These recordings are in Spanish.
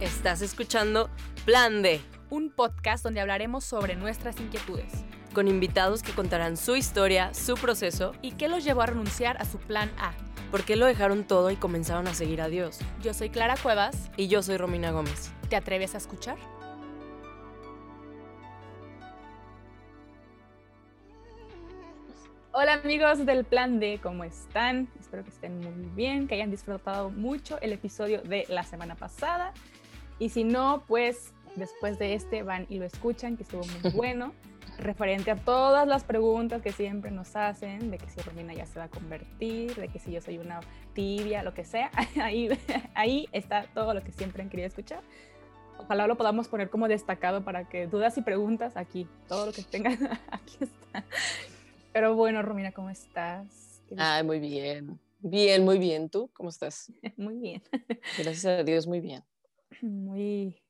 Estás escuchando Plan D, un podcast donde hablaremos sobre nuestras inquietudes con invitados que contarán su historia, su proceso y qué los llevó a renunciar a su plan A. ¿Por qué lo dejaron todo y comenzaron a seguir a Dios? Yo soy Clara Cuevas. Y yo soy Romina Gómez. ¿Te atreves a escuchar? Hola amigos del Plan D, ¿cómo están? Espero que estén muy bien, que hayan disfrutado mucho el episodio de la semana pasada. Y si no, pues después de este van y lo escuchan, que estuvo muy bueno, referente a todas las preguntas que siempre nos hacen, de que si Romina ya se va a convertir, de que si yo soy una tibia, lo que sea, ahí, ahí está todo lo que siempre han querido escuchar. Ojalá lo podamos poner como destacado para que dudas y preguntas aquí, todo lo que tengan aquí está. Pero bueno, Romina, ¿cómo estás? Ay, muy bien. Bien, muy bien. ¿Tú cómo estás? Muy bien. Gracias a Dios, muy bien. Muy,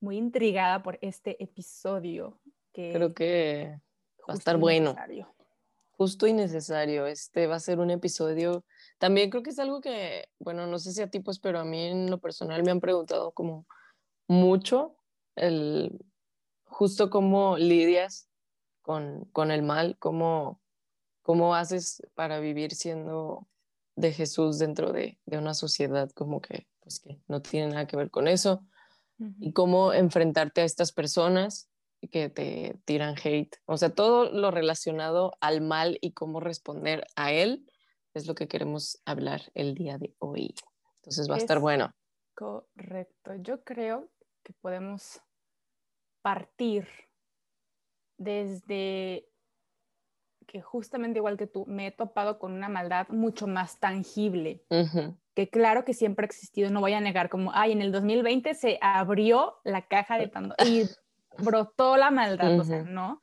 muy intrigada por este episodio. Que Creo que va a estar bueno. Justo y necesario. Este va a ser un episodio. También creo que es algo que, bueno, no sé si a ti, pues, pero a mí en lo personal me han preguntado como mucho el justo cómo lidias con, con el mal, cómo ¿Cómo haces para vivir siendo de Jesús dentro de, de una sociedad como que, pues que no tiene nada que ver con eso? Y cómo enfrentarte a estas personas que te tiran hate. O sea, todo lo relacionado al mal y cómo responder a él es lo que queremos hablar el día de hoy. Entonces va a estar bueno. Correcto. Yo creo que podemos partir desde que justamente igual que tú, me he topado con una maldad mucho más tangible, que claro que siempre ha existido, no voy a negar, como, ay, en el 2020 se abrió la caja de Pandora y brotó la maldad, o sea, ¿no?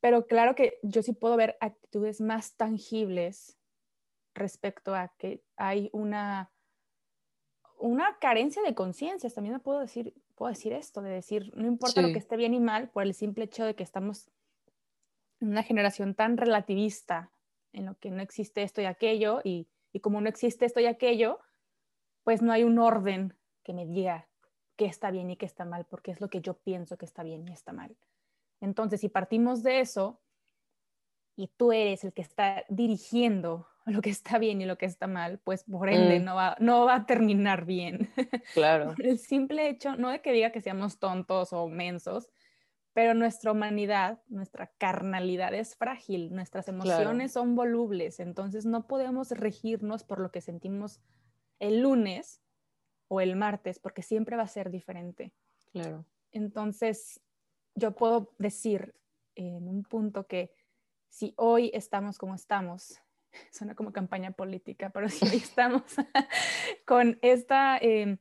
Pero claro que yo sí puedo ver actitudes más tangibles respecto a que hay una, una carencia de conciencia, también puedo decir, puedo decir esto, de decir, no importa lo que esté bien y mal, por el simple hecho de que estamos una generación tan relativista en lo que no existe esto y aquello, y, como no existe esto y aquello, pues no hay un orden que me diga qué está bien y qué está mal, porque es lo que yo pienso que está bien y está mal. Entonces, si partimos de eso y tú eres el que está dirigiendo lo que está bien y lo que está mal, pues por ende mm. no, va, no va a terminar bien. Claro. el simple hecho, no de que diga que seamos tontos o mensos, pero nuestra humanidad, nuestra carnalidad es frágil, nuestras emociones son volubles, entonces no podemos regirnos por lo que sentimos el lunes o el martes, porque siempre va a ser diferente. Claro. Entonces, yo puedo decir en un punto que si hoy estamos como estamos, suena como campaña política, pero si hoy estamos con esta... Eh,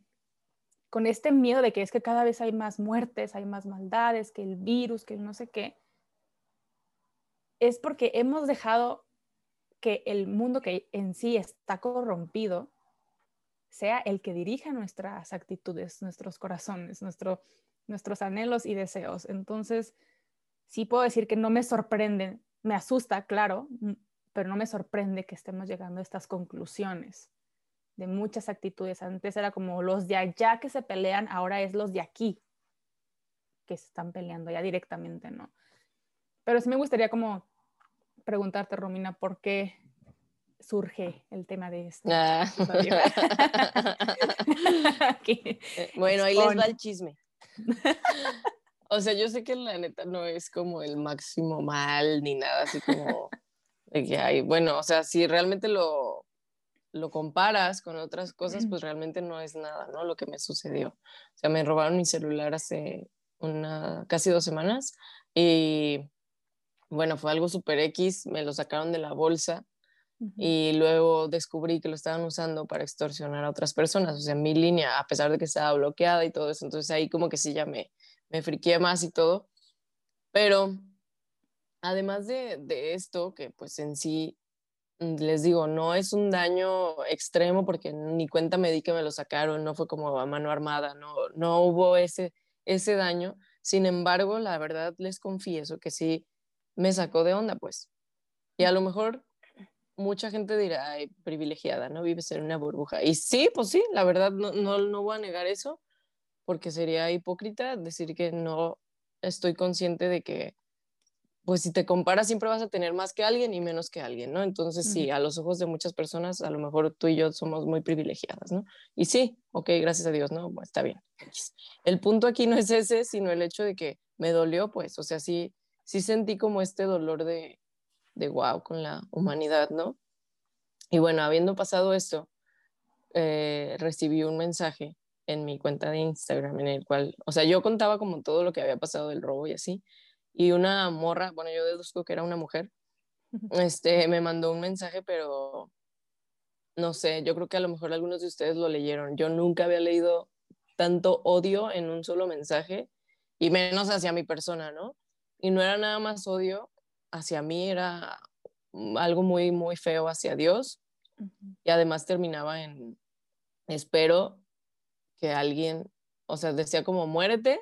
con este miedo de que es que cada vez hay más muertes, hay más maldades, que el virus, que no sé qué, es porque hemos dejado que el mundo que en sí está corrompido sea el que dirija nuestras actitudes, nuestros corazones, nuestro, nuestros anhelos y deseos. Entonces, sí puedo decir que no me sorprende, me asusta, claro, pero no me sorprende que estemos llegando a estas conclusiones de muchas actitudes. Antes era como los de allá que se pelean, ahora es los de aquí que se están peleando ya directamente, ¿no? Pero sí me gustaría como preguntarte, Romina, ¿por qué surge el tema de esto? Ah. Eh, bueno, ahí les va el chisme. O sea, yo sé que la neta no es como el máximo mal ni nada así como de que hay, bueno, o sea, si realmente lo lo comparas con otras cosas, pues realmente no es nada, ¿no? Lo que me sucedió. O sea, me robaron mi celular hace una, casi dos semanas y bueno, fue algo súper X, me lo sacaron de la bolsa y luego descubrí que lo estaban usando para extorsionar a otras personas, o sea, mi línea, a pesar de que estaba bloqueada y todo eso, entonces ahí como que sí ya me, me friqué más y todo, pero además de, de esto, que pues en sí les digo, no es un daño extremo porque ni cuenta me di que me lo sacaron, no fue como a mano armada, no, no hubo ese, ese daño. Sin embargo, la verdad les confieso que sí me sacó de onda, pues. Y a lo mejor mucha gente dirá, ay, privilegiada, ¿no? Vives en una burbuja. Y sí, pues sí, la verdad no, no, no voy a negar eso, porque sería hipócrita decir que no estoy consciente de que pues si te comparas siempre vas a tener más que alguien y menos que alguien, ¿no? Entonces sí, a los ojos de muchas personas, a lo mejor tú y yo somos muy privilegiadas, ¿no? Y sí, ok, gracias a Dios, ¿no? está bien. El punto aquí no es ese, sino el hecho de que me dolió, pues, o sea, sí, sí sentí como este dolor de, de wow con la humanidad, ¿no? Y bueno, habiendo pasado esto, eh, recibí un mensaje en mi cuenta de Instagram en el cual, o sea, yo contaba como todo lo que había pasado del robo y así, y una morra, bueno, yo deduzco que era una mujer, este, me mandó un mensaje, pero no sé, yo creo que a lo mejor algunos de ustedes lo leyeron. Yo nunca había leído tanto odio en un solo mensaje y menos hacia mi persona, ¿no? Y no era nada más odio hacia mí, era algo muy, muy feo hacia Dios. Y además terminaba en, espero que alguien, o sea, decía como, muérete,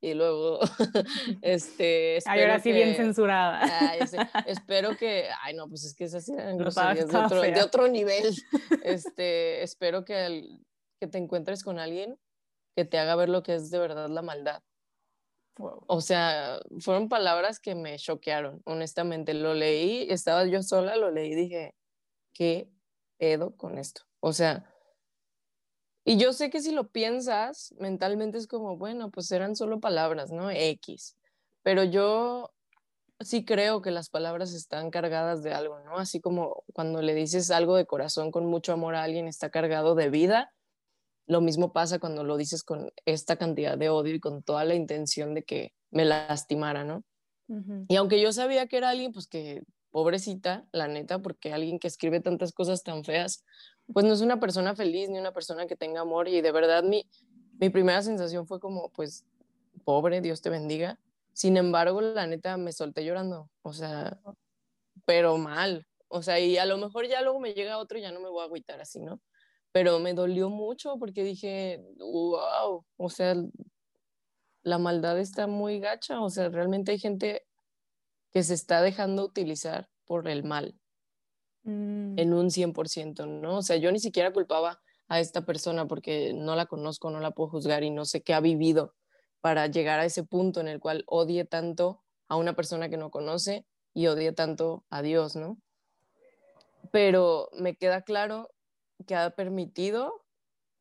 y luego, este... Ay, ahora sí bien censurada. espero que, ay no, pues es que esas eran groserías de otro, de otro nivel. Este, espero que, que te encuentres con alguien que te haga ver lo que es de verdad la maldad. O sea, fueron palabras que me choquearon, honestamente. Lo leí, estaba yo sola, lo leí y dije, ¿qué pedo con esto? O sea, y yo sé que si lo piensas mentalmente es como, bueno, pues eran solo palabras, ¿no? X. Pero yo sí creo que las palabras están cargadas de algo, ¿no? Así como cuando le dices algo de corazón con mucho amor a alguien, está cargado de vida. Lo mismo pasa cuando lo dices con esta cantidad de odio y con toda la intención de que me lastimara, ¿no? Y aunque yo sabía que era alguien, pues que pobrecita, la neta, porque alguien que escribe tantas cosas tan feas, pues no es una persona feliz ni una persona que tenga amor y de verdad mi, mi primera sensación fue como, pues, pobre, Dios te bendiga. Sin embargo, la neta, me solté llorando, o sea, pero mal, o sea, y a lo mejor ya luego me llega otro y ya no me voy a agüitar así, ¿no? Pero me dolió mucho porque dije, wow, o sea, la maldad está muy gacha, o sea, realmente hay gente que se está dejando utilizar por el mal. Mm. en un 100%, ¿no? O sea, yo ni siquiera culpaba a esta persona porque no la conozco, no la puedo juzgar y no sé qué ha vivido para llegar a ese punto en el cual odie tanto a una persona que no conoce y odie tanto a Dios, ¿no? Pero me queda claro que ha permitido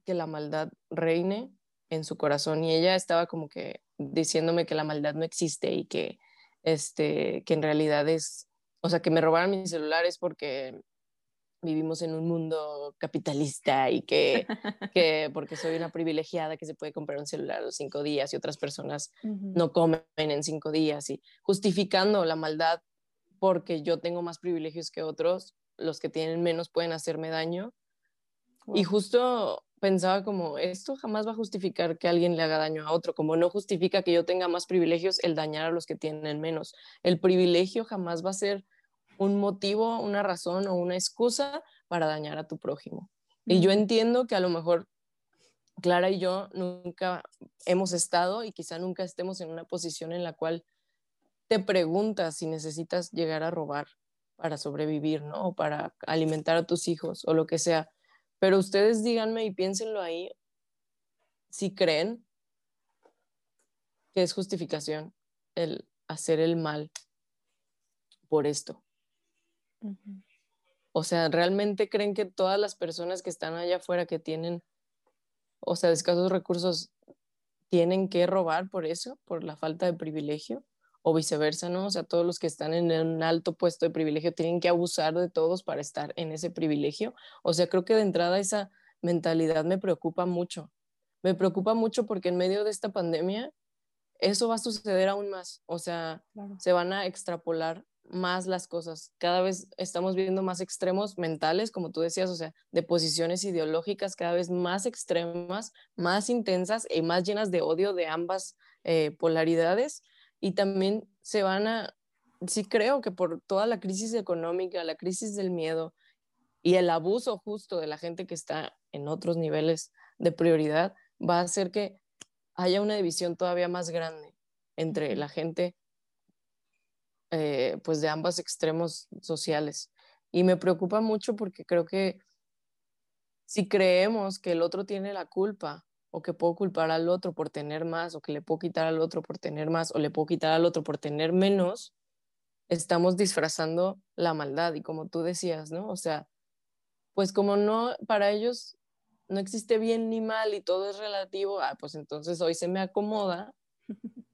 que la maldad reine en su corazón y ella estaba como que diciéndome que la maldad no existe y que este que en realidad es o sea, que me robaran mis celulares porque vivimos en un mundo capitalista y que, que, porque soy una privilegiada que se puede comprar un celular en cinco días y otras personas no comen en cinco días y justificando la maldad porque yo tengo más privilegios que otros, los que tienen menos pueden hacerme daño. Y justo pensaba como, esto jamás va a justificar que alguien le haga daño a otro, como no justifica que yo tenga más privilegios el dañar a los que tienen menos. El privilegio jamás va a ser un motivo, una razón o una excusa para dañar a tu prójimo. Y yo entiendo que a lo mejor Clara y yo nunca hemos estado y quizá nunca estemos en una posición en la cual te preguntas si necesitas llegar a robar para sobrevivir, ¿no? O para alimentar a tus hijos o lo que sea. Pero ustedes díganme y piénsenlo ahí si creen que es justificación el hacer el mal por esto. O sea, ¿realmente creen que todas las personas que están allá afuera que tienen, o sea, escasos recursos, tienen que robar por eso, por la falta de privilegio? O viceversa, ¿no? O sea, todos los que están en un alto puesto de privilegio tienen que abusar de todos para estar en ese privilegio. O sea, creo que de entrada esa mentalidad me preocupa mucho. Me preocupa mucho porque en medio de esta pandemia eso va a suceder aún más. O sea, se van a extrapolar más las cosas. Cada vez estamos viendo más extremos mentales, como tú decías, o sea, de posiciones ideológicas cada vez más extremas, más intensas y más llenas de odio de ambas eh, polaridades. Y también se van a, sí creo que por toda la crisis económica, la crisis del miedo y el abuso justo de la gente que está en otros niveles de prioridad, va a hacer que haya una división todavía más grande entre la gente eh, pues de ambos extremos sociales. Y me preocupa mucho porque creo que si creemos que el otro tiene la culpa o que puedo culpar al otro por tener más, o que le puedo quitar al otro por tener más, o le puedo quitar al otro por tener menos, estamos disfrazando la maldad. Y como tú decías, ¿no? O sea, pues como no, para ellos no existe bien ni mal y todo es relativo, ah, pues entonces hoy se me acomoda,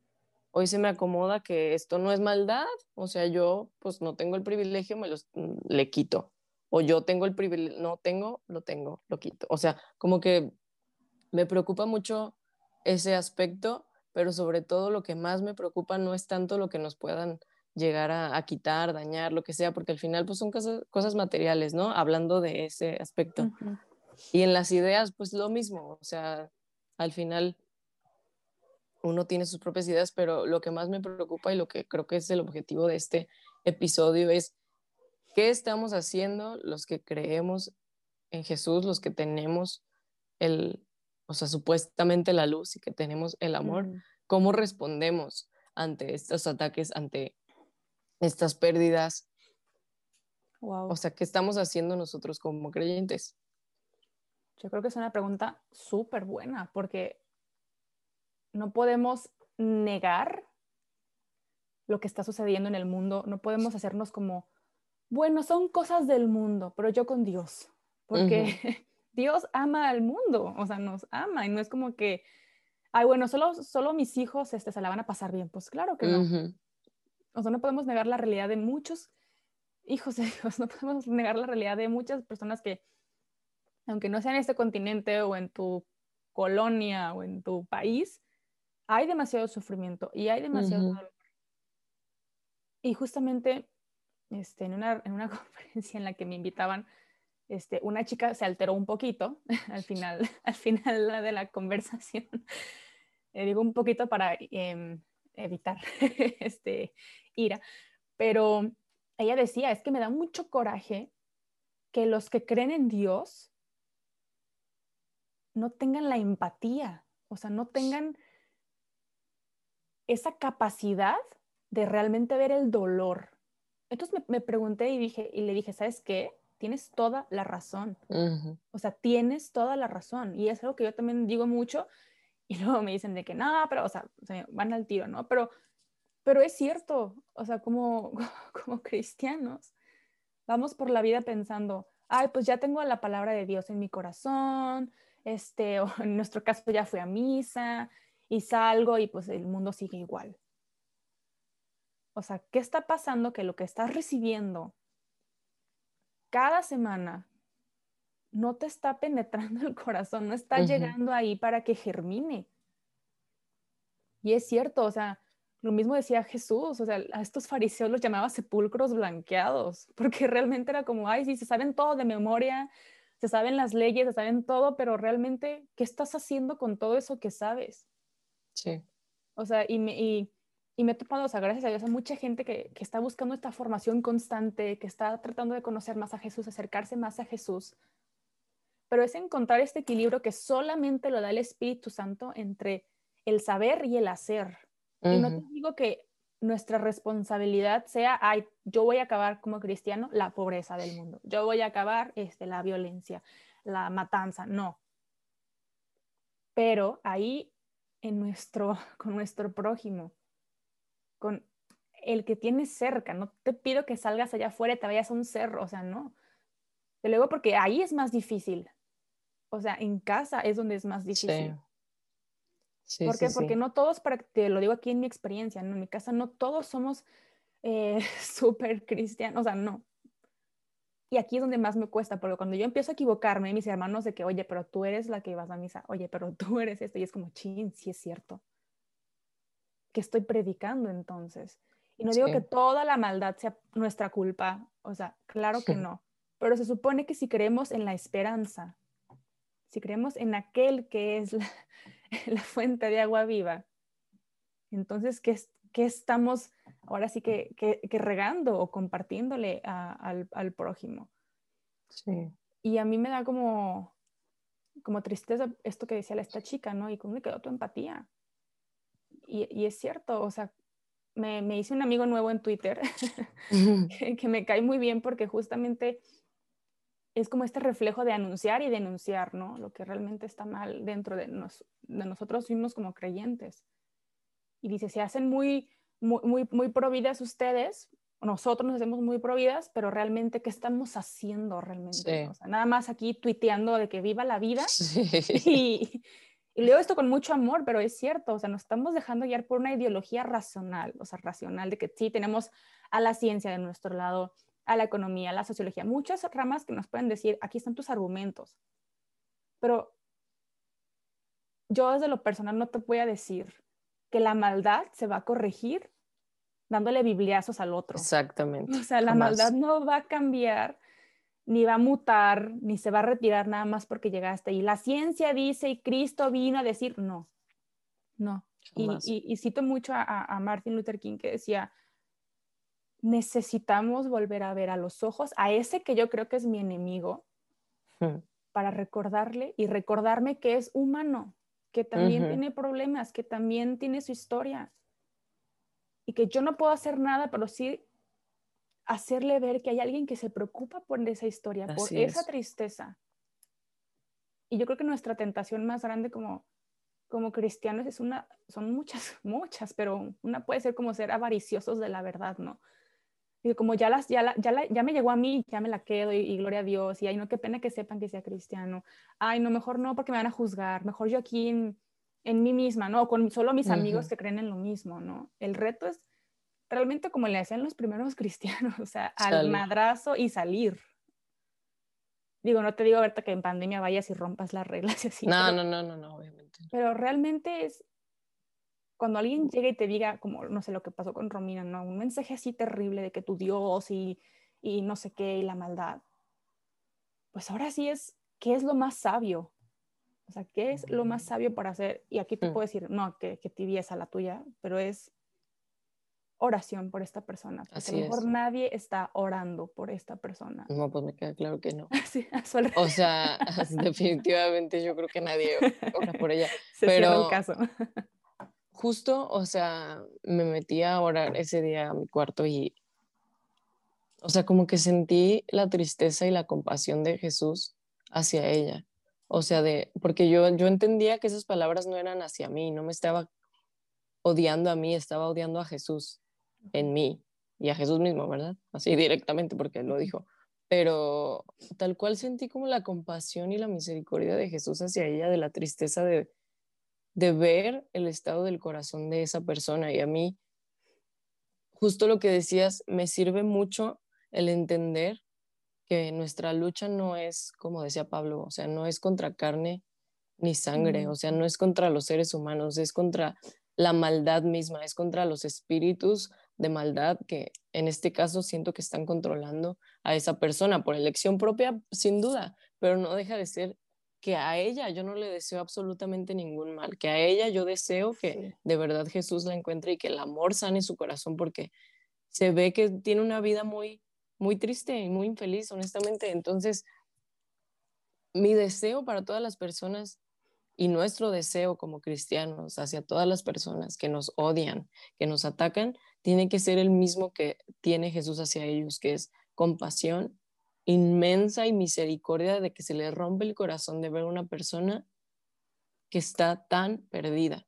hoy se me acomoda que esto no es maldad, o sea, yo pues no tengo el privilegio, me los mm, le quito, o yo tengo el privilegio, no tengo, lo tengo, lo quito. O sea, como que me preocupa mucho ese aspecto, pero sobre todo lo que más me preocupa no es tanto lo que nos puedan llegar a, quitar, dañar, lo que sea, porque al final pues son cosas, cosas materiales, ¿no? Hablando de ese aspecto. Y en las ideas pues lo mismo, o sea, al final uno tiene sus propias ideas, pero lo que más me preocupa y lo que creo que es el objetivo de este episodio es qué estamos haciendo los que creemos en Jesús, los que tenemos el, o sea, supuestamente la luz y que tenemos el amor, cómo respondemos ante estos ataques, ante estas pérdidas. O sea, ¿qué estamos haciendo nosotros como creyentes? Yo creo que es una pregunta súper buena porque no podemos negar lo que está sucediendo en el mundo, no podemos hacernos como, bueno, son cosas del mundo, pero yo con Dios, porque Dios ama al mundo, o sea, nos ama y no es como que, ay, bueno, solo, solo mis hijos este, se la van a pasar bien, pues claro que no. O sea, no podemos negar la realidad de muchos hijos de Dios, no podemos negar la realidad de muchas personas que, aunque no sea en este continente o en tu colonia o en tu país, hay demasiado sufrimiento y hay demasiado dolor. Y justamente este, en, una, en una conferencia en la que me invitaban, este, una chica se alteró un poquito al final, al final de la conversación. Eh, digo un poquito para em, evitar este, ira, pero ella decía, es que me da mucho coraje que los que creen en Dios no tengan la empatía, o sea, no tengan esa capacidad de realmente ver el dolor. Entonces me, pregunté y, dije, y le dije, ¿sabes qué? Tienes toda la razón. O sea, tienes toda la razón. Y es algo que yo también digo mucho. Y luego me dicen de que no, pero, o sea, van al tiro, ¿no? Pero, pero es cierto. O sea, como, como cristianos, vamos por la vida pensando, ay, pues ya tengo la palabra de Dios en mi corazón, este, o en nuestro caso ya fui a misa, y salgo y pues el mundo sigue igual. O sea, ¿qué está pasando? Que lo que estás recibiendo cada semana no te está penetrando el corazón, no está llegando ahí para que germine. Y es cierto, o sea, lo mismo decía Jesús, o sea, a estos fariseos los llamaba sepulcros blanqueados, porque realmente era como, ay, sí, se saben todo de memoria, se saben las leyes, se saben todo, pero realmente, ¿qué estás haciendo con todo eso que sabes? Sí. O sea, y me, y, me he topado, o sea, gracias a Dios, a mucha gente que, que, está buscando esta formación constante, que está tratando de conocer más a Jesús, acercarse más a Jesús. Pero es encontrar este equilibrio que solamente lo da el Espíritu Santo entre el saber y el hacer. Y no te digo que nuestra responsabilidad sea, ay, yo voy a acabar como cristiano la pobreza del mundo, yo voy a acabar este, la violencia, la matanza, no. Pero ahí en nuestro, con nuestro prójimo, con el que tienes cerca. No te pido que salgas allá afuera y te vayas a un cerro, o sea, no. De luego porque ahí es más difícil. O sea, en casa es donde es más difícil. Sí. ¿Por qué? porque no todos, para, te lo digo aquí en mi experiencia, en mi casa no todos somos eh, súper cristianos, o sea, no. Y aquí es donde más me cuesta, porque cuando yo empiezo a equivocarme, mis hermanos de que, oye, pero tú eres la que vas a misa, oye, pero tú eres esto, y es como, chin, sí es cierto. ¿Qué estoy predicando entonces? Y no digo que toda la maldad sea nuestra culpa, o sea, claro que no, pero se supone que si creemos en la esperanza, si creemos en aquel que es la, la fuente de agua viva, entonces, ¿qué, qué estamos ahora sí que, regando o compartiéndole al, prójimo. Sí. Y a mí me da como, como tristeza esto que decía esta chica, ¿no? Y cómo me quedó tu empatía. Y, es cierto, o sea, me, hice un amigo nuevo en Twitter que, me cae muy bien porque justamente es como este reflejo de anunciar y denunciar, ¿no? Lo que realmente está mal dentro de, de nosotros mismos como creyentes. Y dice, se hacen muy, muy, muy, muy providas ustedes, nosotros nos hacemos muy providas, pero realmente, ¿qué estamos haciendo realmente? O sea, nada más aquí tuiteando de que viva la vida. Y, y leo esto con mucho amor, pero es cierto, o sea, nos estamos dejando guiar por una ideología racional, o sea, racional de que sí tenemos a la ciencia de nuestro lado, a la economía, a la sociología, muchas ramas que nos pueden decir, aquí están tus argumentos. Pero yo desde lo personal no te voy a decir que la maldad se va a corregir dándole bibliazos al otro. Exactamente. O sea, la maldad no va a cambiar, ni va a mutar, ni se va a retirar nada más porque llegaste. Y la ciencia dice, y Cristo vino a decir, no, no. Y, cito mucho a Martin Luther King que decía, necesitamos volver a ver a los ojos a ese que yo creo que es mi enemigo hmm. para recordarle y recordarme que es humano, que también tiene problemas, que también tiene su historia y que yo no puedo hacer nada, pero sí hacerle ver que hay alguien que se preocupa por esa historia, por esa tristeza. Y yo creo que nuestra tentación más grande como, como cristianos es una, son muchas, muchas, pero una puede ser como ser avariciosos de la verdad, ¿no? Y como ya, las, ya, ya, ya me llegó a mí, ya me la quedo y, gloria a Dios. Y ay, no, qué pena que sepan que sea cristiano. Ay, no, mejor no porque me van a juzgar. Mejor yo aquí en, en mí misma, ¿no? Con solo mis amigos que creen en lo mismo, ¿no? El reto es realmente como le hacían los primeros cristianos, o sea, al madrazo y salir. Digo, no te digo ahorita que en pandemia vayas y rompas las reglas y así. No, no, no, no, no, obviamente. Pero realmente es cuando alguien llega y te diga, como no sé lo que pasó con Romina, ¿no? Un mensaje así terrible de que tu Dios y, y no sé qué y la maldad. Pues ahora sí es, ¿qué es lo más sabio? O sea, ¿qué es lo más sabio para hacer? Y aquí te mm. puedo decir, no, que, que tibieza la tuya, pero es oración por esta persona. Porque a lo mejor nadie está orando por esta persona. No, pues me queda claro que no. Sí, o sea, definitivamente yo creo que nadie ora por ella. Se pero, el caso justo, o sea, me metí a orar ese día a mi cuarto y, o sea, como que sentí la tristeza y la compasión de Jesús hacia ella. O sea, de, porque yo, yo entendía que esas palabras no eran hacia mí, no me estaba odiando a mí, estaba odiando a Jesús en mí y a Jesús mismo, ¿verdad? Así directamente porque él lo dijo. Pero tal cual sentí como la compasión y la misericordia de Jesús hacia ella, de la tristeza de, de ver el estado del corazón de esa persona. Y a mí, justo lo que decías, me sirve mucho el entender que nuestra lucha no es, como decía Pablo, o sea, no es contra carne ni sangre, o sea, no es contra los seres humanos, es contra la maldad misma, es contra los espíritus de maldad que en este caso siento que están controlando a esa persona por elección propia, sin duda, pero no deja de ser que a ella yo no le deseo absolutamente ningún mal, que a ella yo deseo que de verdad Jesús la encuentre y que el amor sane su corazón porque se ve que tiene una vida muy muy triste y muy infeliz, honestamente. Entonces, mi deseo para todas las personas y nuestro deseo como cristianos hacia todas las personas que nos odian, que nos atacan, tiene que ser el mismo que tiene Jesús hacia ellos, que es compasión inmensa y misericordia de que se le rompe el corazón de ver una persona que está tan perdida.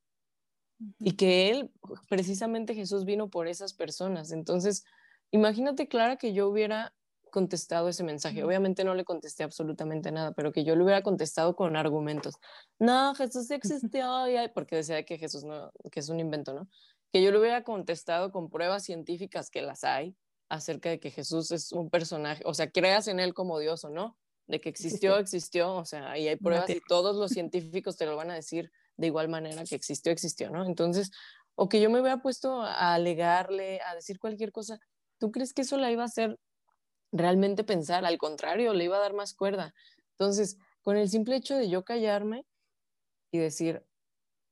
Y que él, precisamente Jesús vino por esas personas. Entonces, imagínate, Clara, que yo hubiera contestado ese mensaje. Obviamente no le contesté absolutamente nada, pero que yo le hubiera contestado con argumentos. No, Jesús existió, porque decía que Jesús no, que es un invento, ¿no? Que yo le hubiera contestado con pruebas científicas que las hay, acerca de que Jesús es un personaje, o sea, creas en él como Dios o no, de que existió, existió, o sea, y hay pruebas y todos los científicos te lo van a decir de igual manera que existió, existió, ¿no? Entonces, o que yo me hubiera puesto a alegarle, a decir cualquier cosa, ¿tú crees que eso la iba a hacer realmente pensar? Al contrario, le iba a dar más cuerda. Entonces, con el simple hecho de yo callarme y decir,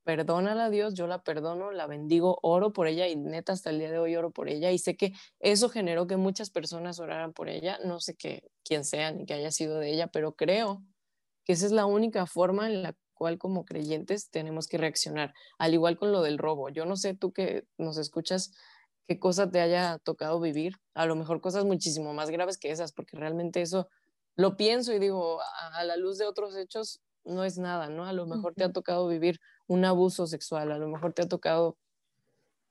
perdónala a Dios, yo la perdono, la bendigo, oro por ella y neta hasta el día de hoy oro por ella y sé que eso generó que muchas personas oraran por ella, no sé qué, quién sea ni que haya sido de ella, pero creo que esa es la única forma en la cual como creyentes tenemos que reaccionar, al igual con lo del robo. Yo no sé tú que nos escuchas qué cosa te haya tocado vivir, a lo mejor cosas muchísimo más graves que esas, porque realmente eso lo pienso y digo, a, la luz de otros hechos, no es nada, ¿no? A lo mejor te ha tocado vivir un abuso sexual, a lo mejor te ha tocado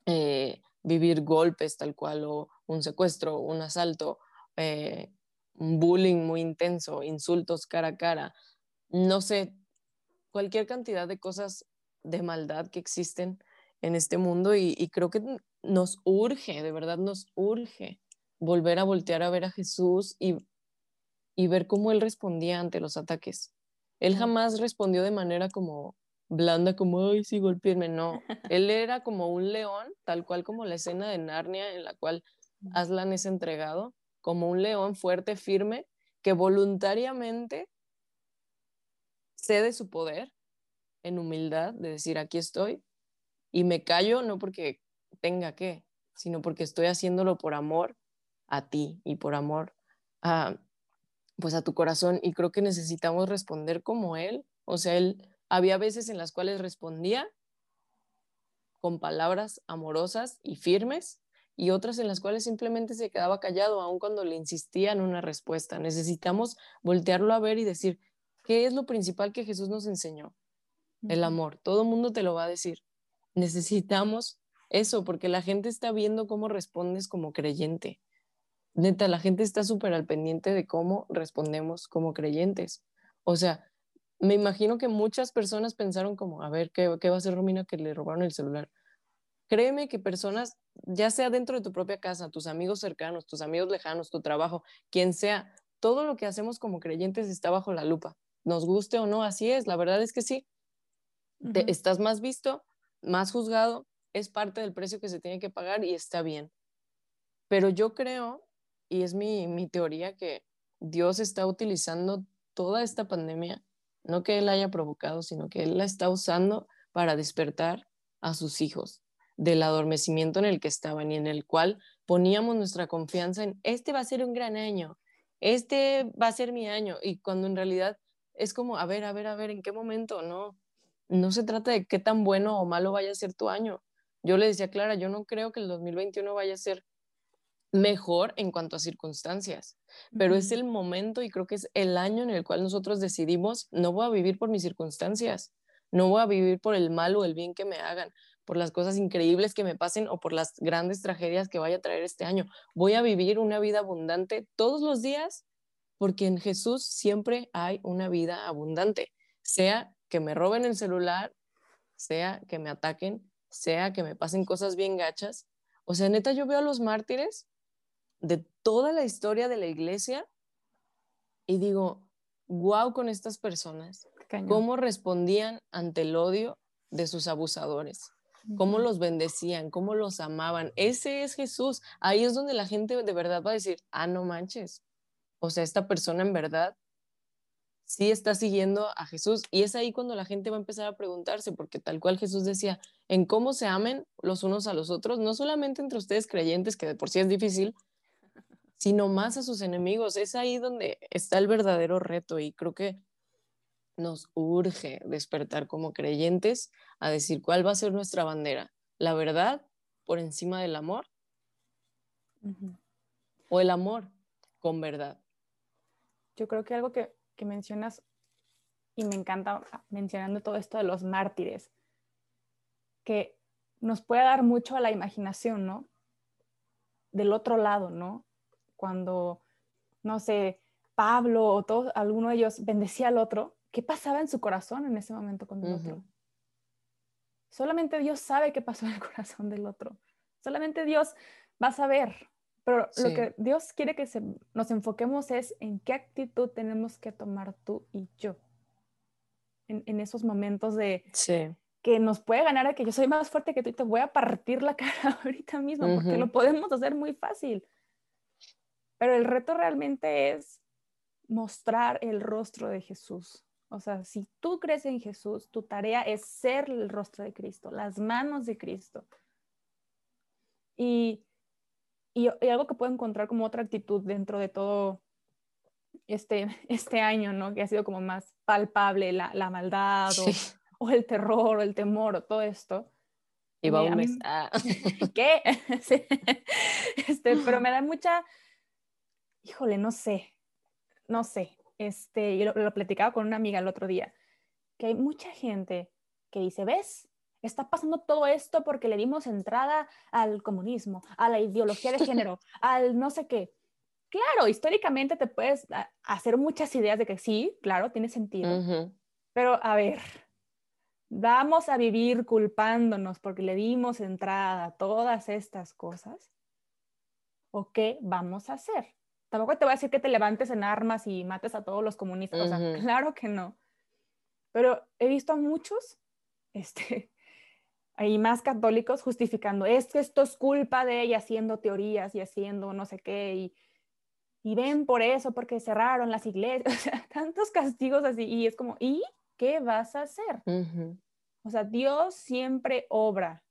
eh, vivir golpes tal cual, o un secuestro, un asalto, eh, un bullying muy intenso, insultos cara a cara, no sé, cualquier cantidad de cosas de maldad que existen en este mundo y, creo que nos urge, de verdad nos urge volver a voltear a ver a Jesús y, y ver cómo él respondía ante los ataques. Él jamás respondió de manera como blanda, como, ay, sí, golpearme, no. Él era como un león, tal cual como la escena de Narnia en la cual Aslan es entregado, como un león fuerte, firme, que voluntariamente cede su poder en humildad de decir, aquí estoy, y me callo no porque tenga que, sino porque estoy haciéndolo por amor a ti y por amor a, pues a tu corazón y creo que necesitamos responder como él. O sea, él había veces en las cuales respondía con palabras amorosas y firmes y otras en las cuales simplemente se quedaba callado aun cuando le insistía en una respuesta. Necesitamos voltearlo a ver y decir, ¿qué es lo principal que Jesús nos enseñó? El amor. Todo mundo te lo va a decir. Necesitamos eso porque la gente está viendo cómo respondes como creyente. Neta, la gente está súper al pendiente de cómo respondemos como creyentes. O sea, me imagino que muchas personas pensaron como, a ver, ¿qué, qué va a hacer Romina que le robaron el celular? Créeme que personas, ya sea dentro de tu propia casa, tus amigos cercanos, tus amigos lejanos, tu trabajo, quien sea, todo lo que hacemos como creyentes está bajo la lupa. Nos guste o no, así es, la verdad es que sí. estás más visto, más juzgado, es parte del precio que se tiene que pagar y está bien. Pero yo creo y es mi, mi teoría que Dios está utilizando toda esta pandemia, no que Él haya provocado, sino que Él la está usando para despertar a sus hijos del adormecimiento en el que estaban y en el cual poníamos nuestra confianza en, este va a ser un gran año, este va a ser mi año, y cuando en realidad es como, a ver, a ver, a ver, ¿en qué momento? No, no se trata de qué tan bueno o malo vaya a ser tu año. Yo le decía a Clara, yo no creo que el 2021 vaya a ser mejor en cuanto a circunstancias, pero es el momento y creo que es el año en el cual nosotros decidimos, no voy a vivir por mis circunstancias, no voy a vivir por el mal o el bien que me hagan, por las cosas increíbles que me pasen o por las grandes tragedias que vaya a traer este año. Voy a vivir una vida abundante todos los días porque en Jesús siempre hay una vida abundante, sea que me roben el celular, sea que me ataquen, sea que me pasen cosas bien gachas. O sea, neta, yo veo a los mártires de toda la historia de la iglesia y digo, wow con estas personas, cómo respondían ante el odio de sus abusadores, cómo los bendecían, cómo los amaban. Ese es Jesús. Ahí es donde la gente de verdad va a decir, ah, no manches. O sea, esta persona en verdad sí está siguiendo a Jesús. Y es ahí cuando la gente va a empezar a preguntarse, porque tal cual Jesús decía, en cómo se amen los unos a los otros, no solamente entre ustedes creyentes, que de por sí es difícil, sino más a sus enemigos. Es ahí donde está el verdadero reto y creo que nos urge despertar como creyentes a decir cuál va a ser nuestra bandera. La verdad por encima del amor o el amor con verdad. Yo creo que algo que, que mencionas y me encanta mencionando todo esto de los mártires, que nos puede dar mucho a la imaginación, ¿no? Del otro lado, ¿no? cuando, no sé, Pablo o todo, alguno de ellos bendecía al otro, ¿qué pasaba en su corazón en ese momento con el otro? Solamente Dios sabe qué pasó en el corazón del otro. Solamente Dios va a saber. Pero lo que Dios quiere que nos enfoquemos es en qué actitud tenemos que tomar tú y yo. En, esos momentos de que nos puede ganar a que yo soy más fuerte que tú y te voy a partir la cara ahorita mismo, porque lo podemos hacer muy fácil. Pero el reto realmente es mostrar el rostro de Jesús. O sea, si tú crees en Jesús, tu tarea es ser el rostro de Cristo, las manos de Cristo. Y, y, algo que puedo encontrar como otra actitud dentro de todo este, este año, ¿no? Que ha sido como más palpable la, la maldad o, el terror o el temor o todo esto. Y va un mes. Ah. ¿Qué? Este, pero me da mucha híjole, no sé, no sé, este, yo lo, lo platicaba con una amiga el otro día, que hay mucha gente que dice, ¿ves? Está pasando todo esto porque le dimos entrada al comunismo, a la ideología de género, al no sé qué. Claro, históricamente te puedes hacer muchas ideas de que sí, claro, tiene sentido. Pero a ver, vamos a vivir culpándonos porque le dimos entrada a todas estas cosas. ¿O qué vamos a hacer? Tampoco te voy a decir que te levantes en armas y mates a todos los comunistas. O sea, claro que no. Pero he visto a muchos, este, hay más católicos justificando, es que esto es culpa de ella haciendo teorías y haciendo no sé qué, y, y ven por eso, porque cerraron las iglesias, o sea, tantos castigos así, y es como, ¿y qué vas a hacer? O sea, Dios siempre obra.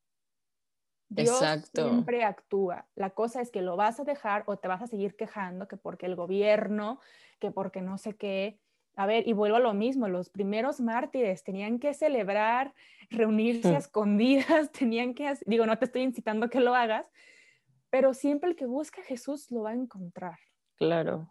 Dios siempre actúa. La cosa es que lo vas a dejar o te vas a seguir quejando que porque el gobierno, que porque no sé qué, a ver, y vuelvo a lo mismo, los primeros mártires tenían que celebrar, reunirse a escondidas, tenían que, digo, no te estoy incitando a que lo hagas, pero siempre el que busca a Jesús lo va a encontrar. Claro.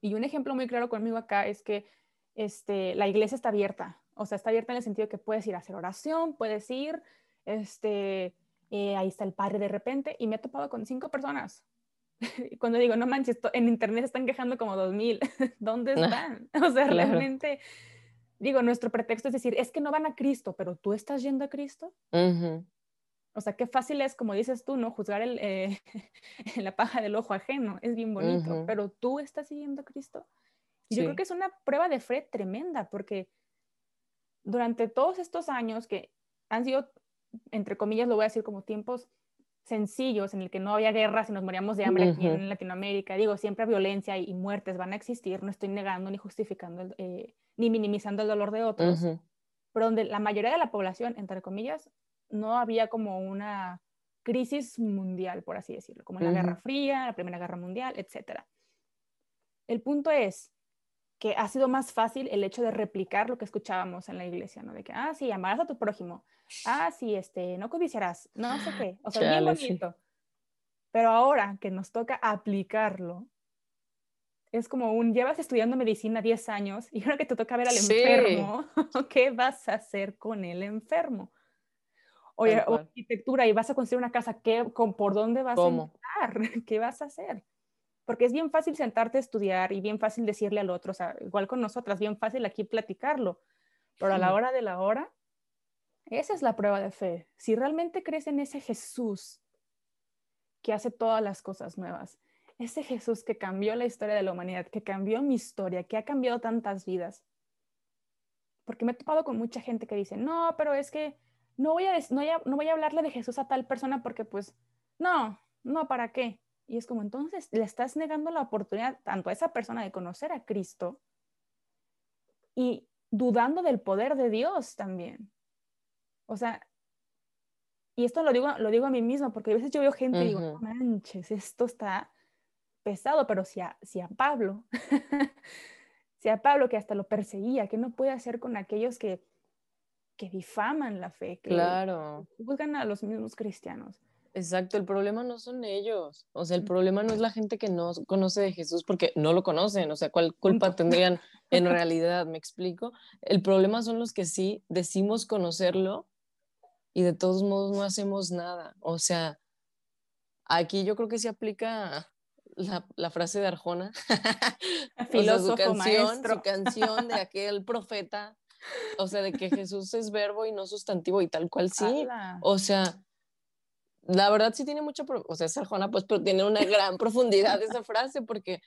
Y un ejemplo muy claro conmigo acá es que este, la iglesia está abierta, o sea, está abierta en el sentido de que puedes ir a hacer oración, puedes ir, este, eh, ahí está el padre de repente, y me he topado con cinco personas cuando digo, no manches, en internet están quejando como 2000, ¿dónde están? O sea, realmente, digo, nuestro pretexto es decir, es que no van a Cristo, pero tú estás yendo a Cristo. O sea, qué fácil es, como dices tú, ¿no? Juzgar el, eh, la paja del ojo ajeno, es bien bonito, pero tú estás siguiendo a Cristo. Y yo creo que es una prueba de fe tremenda, porque durante todos estos años que han sido, entre comillas, lo voy a decir como tiempos sencillos en el que no había guerras y nos moríamos de hambre aquí en Latinoamérica. Digo, siempre violencia y, muertes van a existir, no estoy negando ni justificando eh, ni minimizando el dolor de otros, pero donde la mayoría de la población, entre comillas, no había como una crisis mundial, por así decirlo, como la Guerra Fría, la Primera Guerra Mundial, etc. El punto es que ha sido más fácil el hecho de replicar lo que escuchábamos en la iglesia, ¿no? De que, ah, sí, amarás a tu prójimo, ah, sí, este, no codiciarás, no sé qué, o sea, bien bonito. Pero ahora que nos toca aplicarlo, es como un, llevas estudiando medicina 10 años y ahora que te toca ver al enfermo, ¿qué vas a hacer con el enfermo? O, o arquitectura y vas a construir una casa, ¿qué, con, ¿por dónde vas a empezar? ¿Qué vas a hacer? Porque es bien fácil sentarte a estudiar y bien fácil decirle al otro, o sea, igual con nosotras, bien fácil aquí platicarlo, pero a la hora de la hora, esa es la prueba de fe. Si realmente crees en ese Jesús que hace todas las cosas nuevas, ese Jesús que cambió la historia de la humanidad, que cambió mi historia, que ha cambiado tantas vidas. Porque me he topado con mucha gente que dice, no, pero es que no voy a, no voy a, no voy a hablarle de Jesús a tal persona porque pues, no, no, ¿para qué? Y es como entonces le estás negando la oportunidad tanto a esa persona de conocer a Cristo y dudando del poder de Dios también. O sea, y esto lo digo, lo digo a mí misma, porque a veces yo veo gente y digo, no manches, esto está pesado, pero si a, si a Pablo, si a Pablo que hasta lo perseguía, ¿qué no puede hacer con aquellos que, que difaman la fe, que claro. juzgan a los mismos cristianos? Exacto, el problema no son ellos, o sea, el problema no es la gente que no conoce de Jesús porque no lo conocen, o sea, ¿cuál culpa tendrían en realidad? ¿Me explico? El problema son los que sí decimos conocerlo y de todos modos no hacemos nada, o sea, aquí yo creo que se aplica la, frase de Arjona, Filósofo, su canción, su canción de aquel profeta, o sea, de que Jesús es verbo y no sustantivo y tal cual sí, o sea la verdad sí tiene mucha, o sea, Sarjona pues pero tiene una gran profundidad esa frase porque,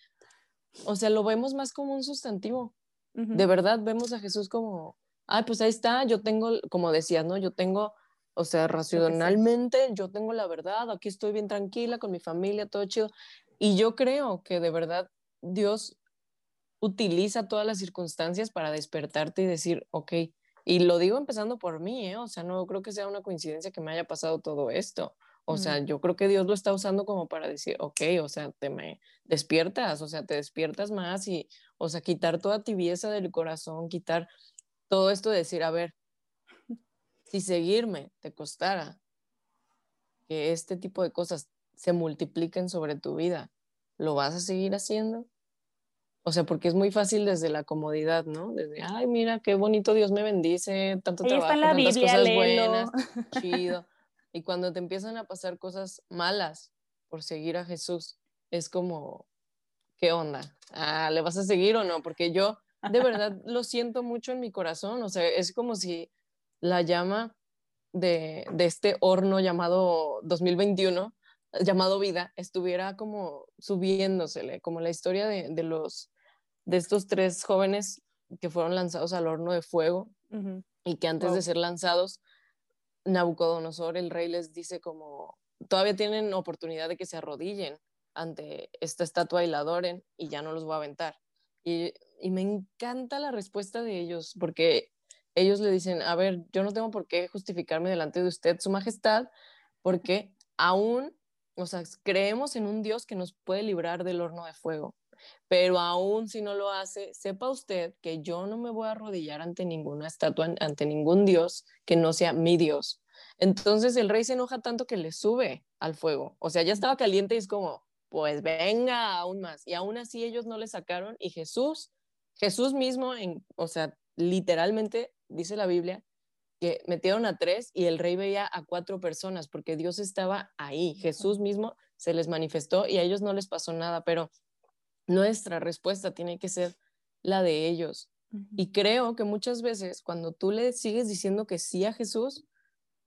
o sea, lo vemos más como un sustantivo. De verdad vemos a Jesús como, ay, pues ahí está, yo tengo, como decías, ¿no? Yo tengo, o sea, racionalmente, yo tengo la verdad, aquí estoy bien tranquila con mi familia, todo chido. Y yo creo que de verdad Dios utiliza todas las circunstancias para despertarte y decir, ok, y lo digo empezando por mí, ¿eh? o sea, no creo que sea una coincidencia que me haya pasado todo esto. O sea, yo creo que Dios lo está usando como para decir, ok, o sea, te me despiertas, o sea, te despiertas más y, o sea, quitar toda tibieza del corazón, quitar todo esto de decir, a ver, si seguirme te costara que este tipo de cosas se multipliquen sobre tu vida, ¿lo vas a seguir haciendo? O sea, porque es muy fácil desde la comodidad, ¿no? Desde, ay, mira, qué bonito Dios me bendice, tanto trabajo, tantas cosas buenas, chido. Y cuando te empiezan a pasar cosas malas por seguir a Jesús, es como, ¿qué onda? Ah, ¿Le vas a seguir o no? Porque yo de verdad lo siento mucho en mi corazón, o sea, es como si la llama de, de este horno llamado 2021, llamado vida, estuviera como subiéndosele, como la historia de, de los, de estos tres jóvenes que fueron lanzados al horno de fuego y que antes de ser lanzados, Nabucodonosor, el rey, les dice como, todavía tienen oportunidad de que se arrodillen ante esta estatua y la adoren y ya no los voy a aventar. Y, y me encanta la respuesta de ellos porque ellos le dicen, a ver, yo no tengo por qué justificarme delante de usted, su majestad, porque aún, o sea, creemos en un Dios que nos puede librar del horno de fuego. Pero aún si no lo hace, sepa usted que yo no me voy a arrodillar ante ninguna estatua, ante ningún Dios que no sea mi Dios. Entonces el rey se enoja tanto que le sube al fuego. O sea, ya estaba caliente y es como, pues venga aún más. Y aún así ellos no le sacaron y Jesús, Jesús mismo, en, o sea, literalmente dice la Biblia que metieron a tres y el rey veía a cuatro personas porque Dios estaba ahí. Jesús mismo se les manifestó y a ellos no les pasó nada, pero nuestra respuesta tiene que ser la de ellos. Y creo que muchas veces cuando tú le sigues diciendo que sí a Jesús,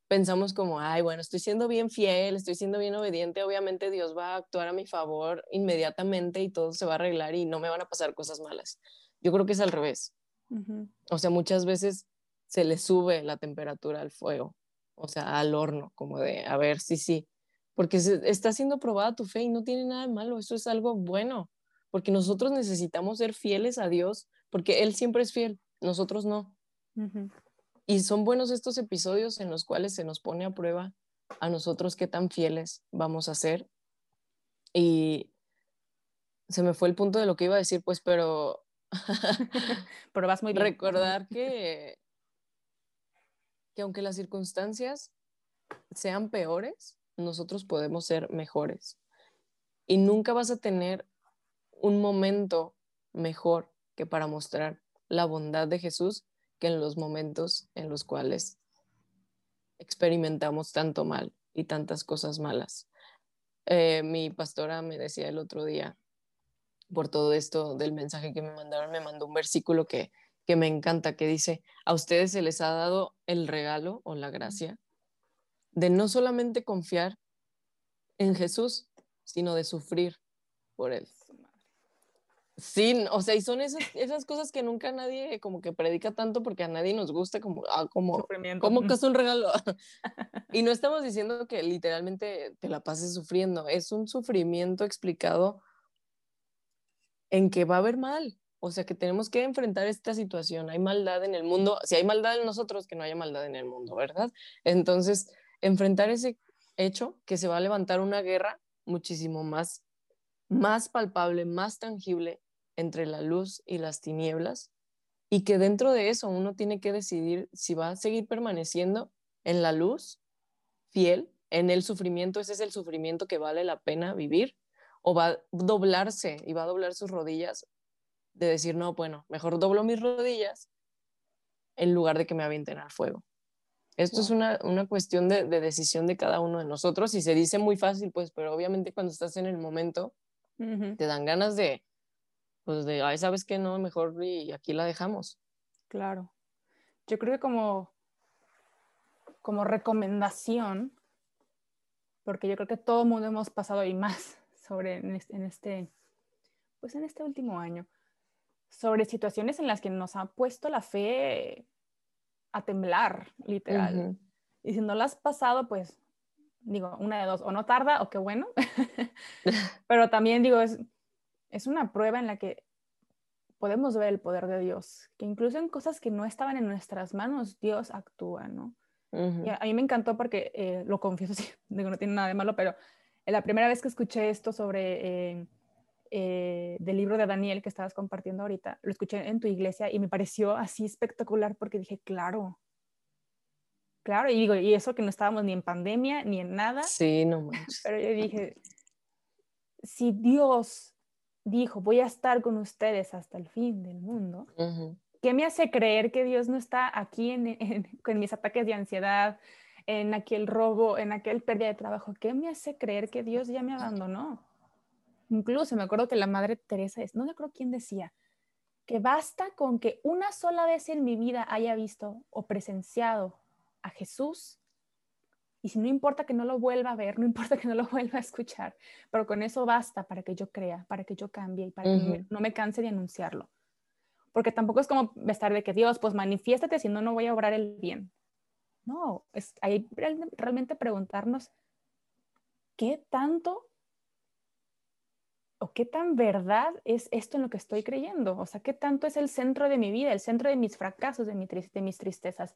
pensamos como, ay, bueno, estoy siendo bien fiel, estoy siendo bien obediente, obviamente Dios va a actuar a mi favor inmediatamente y todo se va a arreglar y no me van a pasar cosas malas. Yo creo que es al revés. O sea, muchas veces se le sube la temperatura al fuego, o sea, al horno, como de, a ver, sí, sí, porque está siendo probada tu fe y no tiene nada de malo, eso es algo bueno porque nosotros necesitamos ser fieles a Dios, porque Él siempre es fiel, nosotros no. Y son buenos estos episodios en los cuales se nos pone a prueba a nosotros qué tan fieles vamos a ser. Y se me fue el punto de lo que iba a decir, pues, pero... pero vas muy bien. Recordar que, que aunque las circunstancias sean peores, nosotros podemos ser mejores. Y nunca vas a tener un momento mejor que para mostrar la bondad de Jesús que en los momentos en los cuales experimentamos tanto mal y tantas cosas malas. Eh, mi pastora me decía el otro día, por todo esto del mensaje que me mandaron, me mandó un versículo que, que me encanta, que dice, a ustedes se les ha dado el regalo o la gracia de no solamente confiar en Jesús, sino de sufrir por Él. Sí, o sea, y son esas, esas cosas que nunca nadie como que predica tanto porque a nadie nos gusta como, ah, como, como que es un regalo. y no estamos diciendo que literalmente te la pases sufriendo, es un sufrimiento explicado en que va a haber mal, o sea, que tenemos que enfrentar esta situación, hay maldad en el mundo, si hay maldad en nosotros, que no haya maldad en el mundo, ¿verdad? Entonces, enfrentar ese hecho que se va a levantar una guerra muchísimo más más palpable, más tangible entre la luz y las tinieblas y que dentro de eso uno tiene que decidir si va a seguir permaneciendo en la luz, fiel, en el sufrimiento, ese es el sufrimiento que vale la pena vivir, o va a doblarse y va a doblar sus rodillas de decir, no, bueno, mejor doblo mis rodillas en lugar de que me avienten al fuego. Esto es una, cuestión de, de, decisión de cada uno de nosotros y se dice muy fácil, pues, pero obviamente cuando estás en el momento, te dan ganas de, pues de, ay, sabes que no, mejor y aquí la dejamos. Claro. Yo creo que como, como recomendación, porque yo creo que todo el mundo hemos pasado y más sobre en este, pues en este último año, sobre situaciones en las que nos ha puesto la fe a temblar, literal. Y si no la has pasado, pues digo, una de dos, o no tarda o qué bueno, pero también digo, es, es una prueba en la que podemos ver el poder de Dios, que incluso en cosas que no estaban en nuestras manos, Dios actúa, ¿no? y a, mí me encantó porque, eh, lo confieso, sí, digo, no tiene nada de malo, pero la primera vez que escuché esto sobre eh, eh, del libro de Daniel que estabas compartiendo ahorita, lo escuché en tu iglesia y me pareció así espectacular porque dije, claro, claro, y digo, y eso que no estábamos ni en pandemia ni en nada. Sí, no manches. Pero yo dije, si Dios dijo, voy a estar con ustedes hasta el fin del mundo, ¿qué me hace creer que Dios no está aquí en, con mis ataques de ansiedad, en aquel robo, en aquel pérdida de trabajo? ¿Qué me hace creer que Dios ya me abandonó? Incluso me acuerdo que la Madre Teresa, no me acuerdo quién decía, que basta con que una sola vez en mi vida haya visto o presenciado a Jesús y si no importa que no lo vuelva a ver, no importa que no lo vuelva a escuchar, pero con eso basta para que yo crea, para que yo cambie y para que no me, canse de anunciarlo. Porque tampoco es como estar de que Dios, pues manifiéstate, si no, no voy a obrar el bien. No, es ahí realmente preguntarnos qué tanto o qué tan verdad es esto en lo que estoy creyendo. O sea, qué tanto es el centro de mi vida, el centro de mis fracasos, de, de mis tristezas,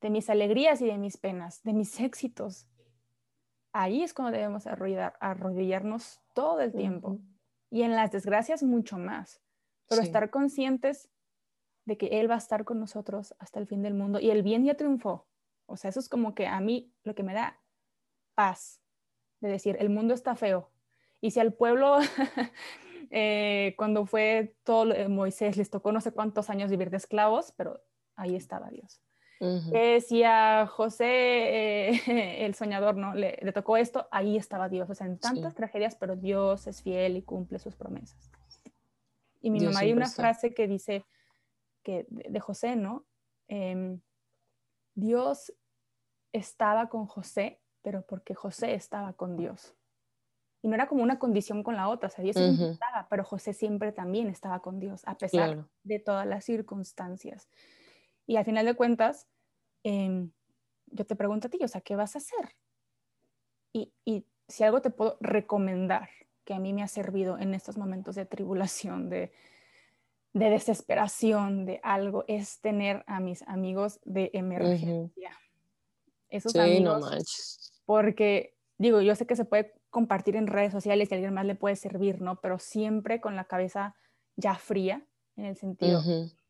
de mis alegrías y de mis penas, de mis éxitos. Ahí es cuando debemos arrodillarnos todo el tiempo. Y en las desgracias mucho más. Pero estar conscientes de que Él va a estar con nosotros hasta el fin del mundo. Y el bien ya triunfó. O sea, eso es como que a mí lo que me da paz. De decir, el mundo está feo. Y si al pueblo, eh, cuando fue todo Moisés, les tocó no sé cuántos años vivir de esclavos, pero ahí estaba Dios si a José, eh, el soñador, ¿no? Le, tocó esto, ahí estaba Dios. O sea, en tantas tragedias, pero Dios es fiel y cumple sus promesas. Y mi mamá hay una frase que dice que de, José, ¿no? Em, Dios estaba con José, pero porque José estaba con Dios. Y no era como una condición con la otra, o sea, Dios estaba, pero José siempre también estaba con Dios, a pesar de todas las circunstancias. Y al final de cuentas, em, yo te pregunto a ti, o sea, ¿qué vas a hacer? Y, si algo te puedo recomendar que a mí me ha servido en estos momentos de tribulación, de, desesperación, de algo, es tener a mis amigos de emergencia. Esos amigos, no porque digo, yo sé que se puede compartir en redes sociales y a alguien más le puede servir, ¿no? Pero siempre con la cabeza ya fría, en el sentido,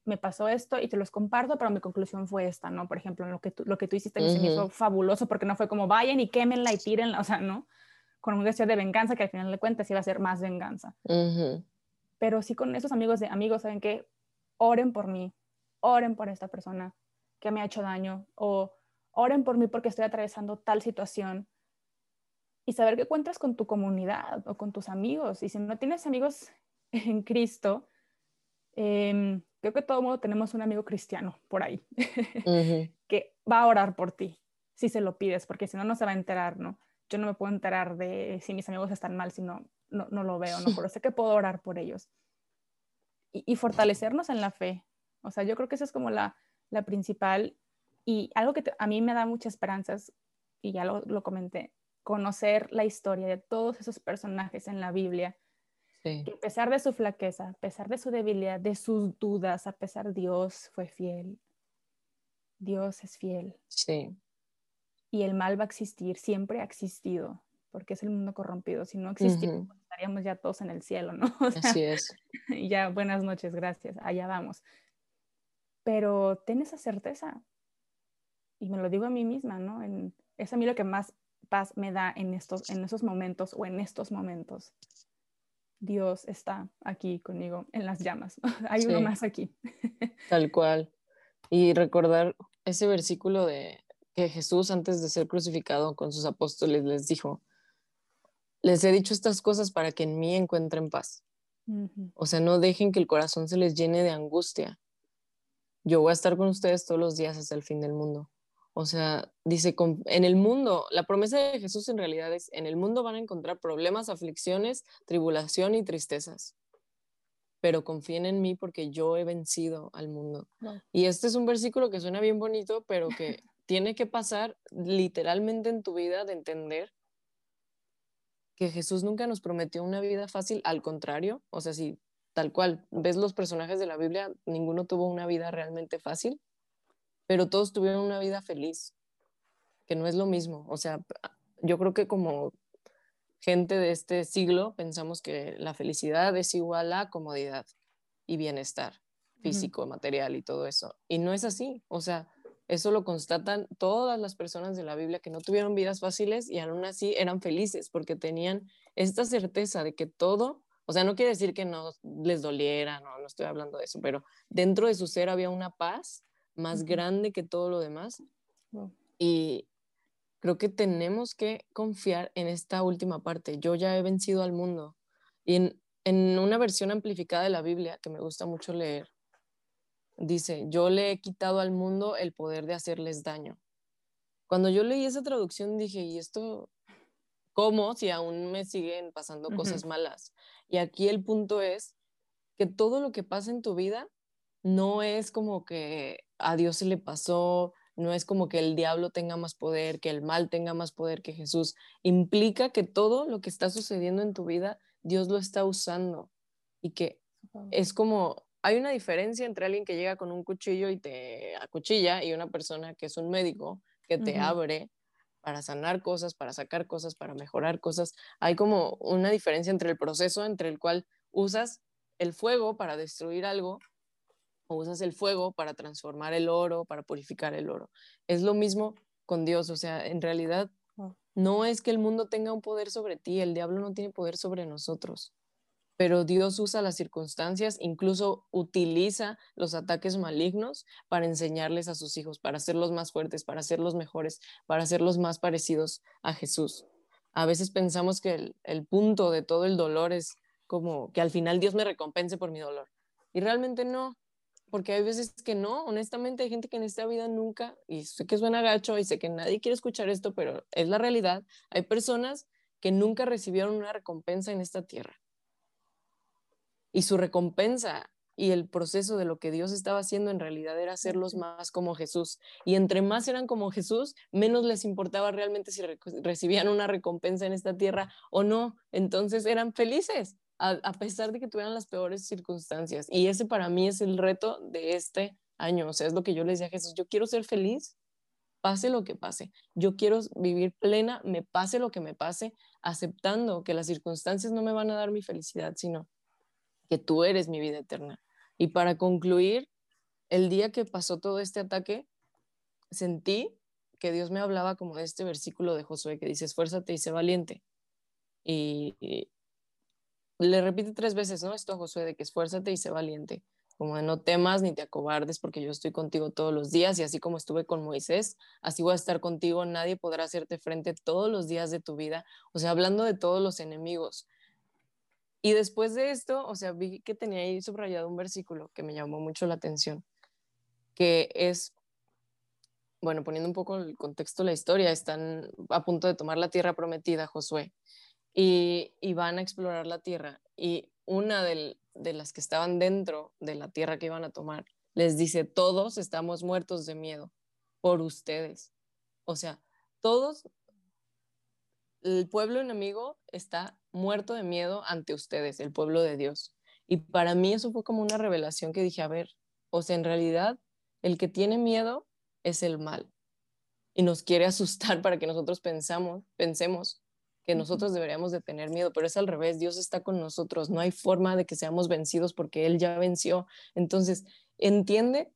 me pasó esto y te los comparto, pero mi conclusión fue esta, ¿no? Por ejemplo, lo que tú, lo que tú hiciste me hizo fabuloso porque no fue como vayan y quémenla y tírenla, o sea, ¿no? Con un deseo de venganza que al final de cuentas iba a ser más venganza. Pero sí con esos amigos de amigos, ¿saben qué? Oren por mí, oren por esta persona que me ha hecho daño o oren por mí porque estoy atravesando tal situación y saber que cuentas con tu comunidad o con tus amigos. Y si no tienes amigos en Cristo, eh, creo que todo el mundo tenemos un amigo cristiano por ahí que va a orar por ti si se lo pides, porque si no, no se va a enterar, ¿no? Yo no me puedo enterar de si mis amigos están mal, si no, no, lo veo, ¿no? Pero sé que puedo orar por ellos. Y, fortalecernos en la fe. O sea, yo creo que esa es como la, la principal y algo que a mí me da muchas esperanzas, y ya lo, lo comenté, conocer la historia de todos esos personajes en la Biblia que a pesar de su flaqueza, a pesar de su debilidad, de sus dudas, a pesar Dios fue fiel. Dios es fiel. Sí. Y el mal va a existir, siempre ha existido, porque es el mundo corrompido. Si no existiera, estaríamos ya todos en el cielo, ¿no? Así es. Y ya, buenas noches, gracias, allá vamos. Pero ten esa certeza. Y me lo digo a mí misma, ¿no? En, es a mí lo que más paz me da en, estos, en esos momentos o en estos momentos. Dios está aquí conmigo en las llamas. Hay uno más aquí. Tal cual. Y recordar ese versículo de que Jesús antes de ser crucificado con sus apóstoles les dijo, les he dicho estas cosas para que en mí encuentren paz. O sea, no dejen que el corazón se les llene de angustia. Yo voy a estar con ustedes todos los días hasta el fin del mundo. O sea, dice, en el mundo, la promesa de Jesús en realidad es, en el mundo van a encontrar problemas, aflicciones, tribulación y tristezas. Pero confíen en mí porque yo he vencido al mundo. Y este es un versículo que suena bien bonito, pero que tiene que pasar literalmente en tu vida de entender que Jesús nunca nos prometió una vida fácil, al contrario, o sea, si tal cual ves los personajes de la Biblia, ninguno tuvo una vida realmente fácil pero todos tuvieron una vida feliz, que no es lo mismo. O sea, yo creo que como gente de este siglo pensamos que la felicidad es igual a comodidad y bienestar físico, material y todo eso. Y no es así. O sea, eso lo constatan todas las personas de la Biblia que no tuvieron vidas fáciles y aún así eran felices porque tenían esta certeza de que todo O sea, no quiere decir que no les doliera, no, no estoy hablando de eso, pero dentro de su ser había una paz más grande que todo lo demás. Y creo que tenemos que confiar en esta última parte. Yo ya he vencido al mundo. Y en, en una versión amplificada de la Biblia, que me gusta mucho leer, dice, yo le he quitado al mundo el poder de hacerles daño. Cuando yo leí esa traducción dije, ¿y esto cómo si aún me siguen pasando cosas malas? Y aquí el punto es que todo lo que pasa en tu vida no es como que a Dios se le pasó, no es como que el diablo tenga más poder, que el mal tenga más poder que Jesús. Implica que todo lo que está sucediendo en tu vida, Dios lo está usando y que es como, hay una diferencia entre alguien que llega con un cuchillo y te acuchilla y una persona que es un médico que te abre para sanar cosas, para sacar cosas, para mejorar cosas. Hay como una diferencia entre el proceso entre el cual usas el fuego para destruir algo o usas el fuego para transformar el oro, para purificar el oro. Es lo mismo con Dios, o sea, en realidad no es que el mundo tenga un poder sobre ti, el diablo no tiene poder sobre nosotros, pero Dios usa las circunstancias, incluso utiliza los ataques malignos para enseñarles a sus hijos, para hacerlos más fuertes, para hacerlos mejores, para hacerlos más parecidos a Jesús. A veces pensamos que el, el punto de todo el dolor es como que al final Dios me recompense por mi dolor. Y realmente no, porque hay veces que no, honestamente hay gente que en esta vida nunca, y sé que suena gacho y sé que nadie quiere escuchar esto, pero es la realidad, hay personas que nunca recibieron una recompensa en esta tierra. Y su recompensa y el proceso de lo que Dios estaba haciendo en realidad era hacerlos más como Jesús. Y entre más eran como Jesús, menos les importaba realmente si recibían una recompensa en esta tierra o no. Entonces eran felices a, pesar de que tuvieran las peores circunstancias. Y ese para mí es el reto de este año. O sea, es lo que yo le decía a Jesús, yo quiero ser feliz, pase lo que pase. Yo quiero vivir plena, me pase lo que me pase, aceptando que las circunstancias no me van a dar mi felicidad, sino que tú eres mi vida eterna. Y para concluir, el día que pasó todo este ataque, sentí que Dios me hablaba como de este versículo de Josué que dice, esfuérzate y sé valiente. Y, le repite tres veces, ¿no? Esto a Josué de que esfuérzate y sé valiente, como de no temas ni te acobardes porque yo estoy contigo todos los días y así como estuve con Moisés, así voy a estar contigo, nadie podrá hacerte frente todos los días de tu vida, o sea, hablando de todos los enemigos. Y después de esto, o sea, vi que tenía ahí subrayado un versículo que me llamó mucho la atención, que es, bueno, poniendo un poco el contexto de la historia, están a punto de tomar la tierra prometida, Josué y, van a explorar la tierra. Y una de las que estaban dentro de la tierra que iban a tomar les dice, todos estamos muertos de miedo por ustedes. O sea, todos, el pueblo enemigo está muerto de miedo ante ustedes, el pueblo de Dios. Y para mí eso fue como una revelación que dije, a ver, o sea, en realidad el que tiene miedo es el mal y nos quiere asustar para que nosotros pensamos, pensemos que nosotros deberíamos de tener miedo, pero es al revés, Dios está con nosotros, no hay forma de que seamos vencidos porque Él ya venció. Entonces, entiende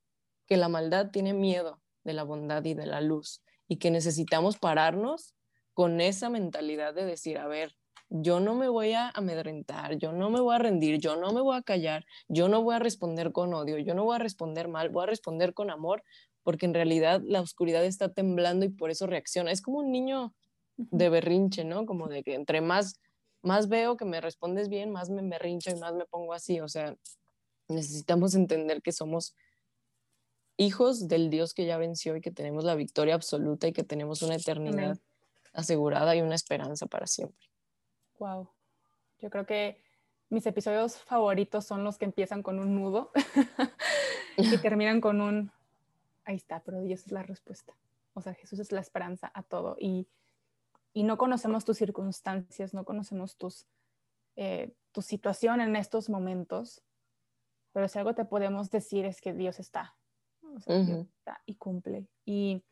que la maldad tiene miedo de la bondad y de la luz y que necesitamos pararnos con esa mentalidad de decir, a ver, yo no me voy a amedrentar, yo no me voy a rendir, yo no me voy a callar, yo no voy a responder con odio, yo no voy a responder mal, voy a responder con amor, porque en realidad la oscuridad está temblando y por eso reacciona. Es como un niño de berrinche, ¿no? Como de que entre más, más veo que me respondes bien, más me berrincho y más me pongo así. O sea, necesitamos entender que somos hijos del Dios que ya venció y que tenemos la victoria absoluta y que tenemos una eternidad asegurada y una esperanza para siempre. Wow. Yo creo que mis episodios favoritos son los que empiezan con un nudo y terminan con un ahí está, pero Dios es la respuesta. O sea, Jesús es la esperanza a todo y y no conocemos tus circunstancias, no conocemos tus, eh, tu situación en estos momentos, pero si algo te podemos decir es que Dios está, y cumple. Y,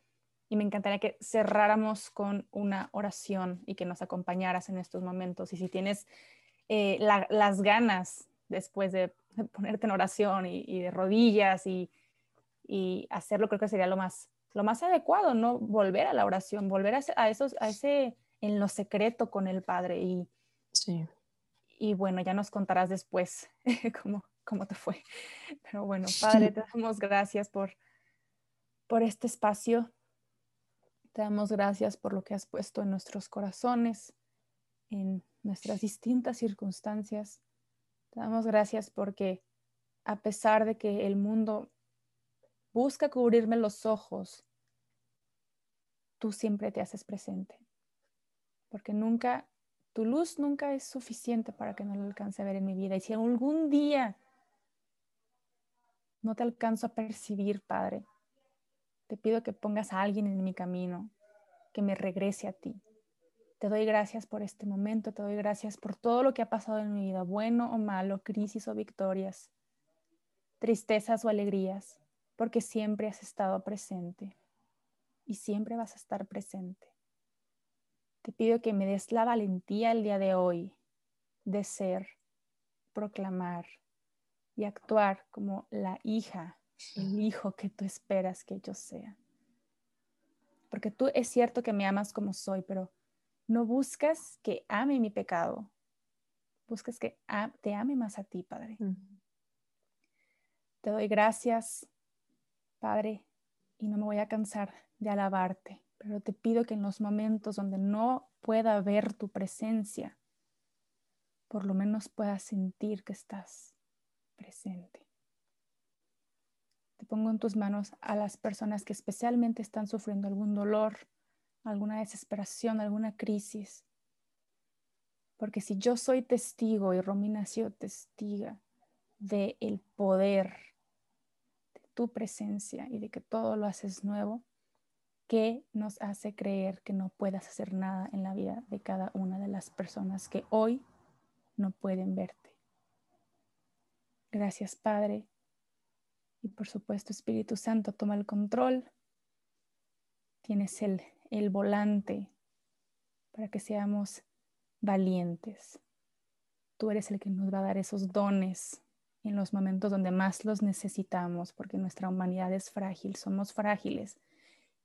me encantaría que cerráramos con una oración y que nos acompañaras en estos momentos. Y si tienes eh, las ganas después de, ponerte en oración y, de rodillas y, y hacerlo, creo que sería lo más lo más adecuado, ¿no? Volver a la oración, volver a, esos, a ese en lo secreto con el Padre y, sí. y bueno, ya nos contarás después cómo, cómo te fue. Pero bueno, Padre, te damos gracias por, por este espacio. Te damos gracias por lo que has puesto en nuestros corazones, en nuestras distintas circunstancias. Te damos gracias porque a pesar de que el mundo busca cubrirme los ojos, tú siempre te haces presente. Porque nunca, tu luz nunca es suficiente para que no lo alcance a ver en mi vida. Y si algún día no te alcanzo a percibir, Padre, te pido que pongas a alguien en mi camino, que me regrese a ti. Te doy gracias por este momento, te doy gracias por todo lo que ha pasado en mi vida, bueno o malo, crisis o victorias, tristezas o alegrías, porque siempre has estado presente y siempre vas a estar presente. Te pido que me des la valentía el día de hoy de ser, proclamar y actuar como la hija, el hijo que tú esperas que yo sea. Porque tú es cierto que me amas como soy, pero no buscas que ame mi pecado. Buscas que te ame más a ti, Padre. Te doy gracias, Padre, y no me voy a cansar de alabarte, pero te pido que en los momentos donde no pueda ver tu presencia, por lo menos pueda sentir que estás presente. Te pongo en tus manos a las personas que especialmente están sufriendo algún dolor, alguna desesperación, alguna crisis. Porque si yo soy testigo y Romina ha sido testiga del el poder de tu presencia y de que todo lo haces nuevo, ¿qué nos hace creer que no puedas hacer nada en la vida de cada una de las personas que hoy no pueden verte? Gracias, Padre, y por supuesto, Espíritu Santo, toma el control. Tienes el, el volante para que seamos valientes. Tú eres el que nos va a dar esos dones en los momentos donde más los necesitamos, porque nuestra humanidad es frágil, somos frágiles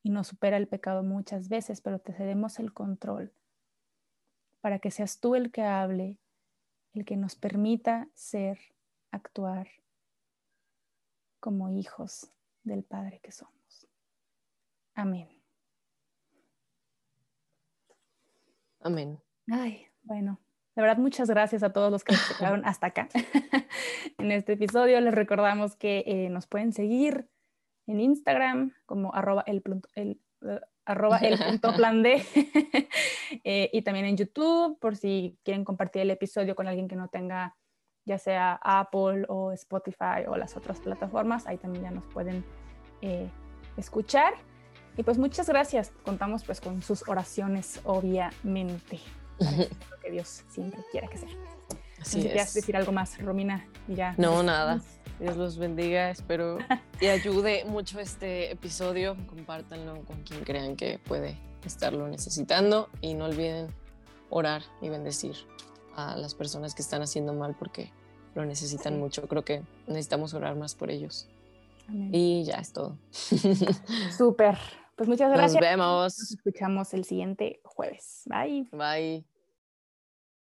y nos supera el pecado muchas veces, pero te cedemos el control para que seas tú el que hable, el que nos permita ser, actuar como hijos del Padre que somos. Amén. Amén. Ay, bueno, de verdad muchas gracias a todos los que nos quedaron hasta acá. en este episodio les recordamos que eh, nos pueden seguir en Instagram como arroba el, el, eh, arroba el punto plan D eh, y también en YouTube por si quieren compartir el episodio con alguien que no tenga ya sea Apple o Spotify o las otras plataformas, ahí también ya nos pueden eh, escuchar. Y pues muchas gracias. Contamos pues con sus oraciones, obviamente, lo que Dios siempre quiera que sea. Así ¿Quieres decir algo más, Romina? ya. No, nada. Dios los bendiga. Espero y ayude mucho este episodio. Compártanlo con quien crean que puede estarlo necesitando. Y no olviden orar y bendecir a las personas que están haciendo mal porque lo necesitan mucho. Creo que necesitamos orar más por ellos. Y ya es todo. Súper. Pues muchas gracias. Nos vemos. Nos escuchamos el siguiente jueves. Bye. Bye.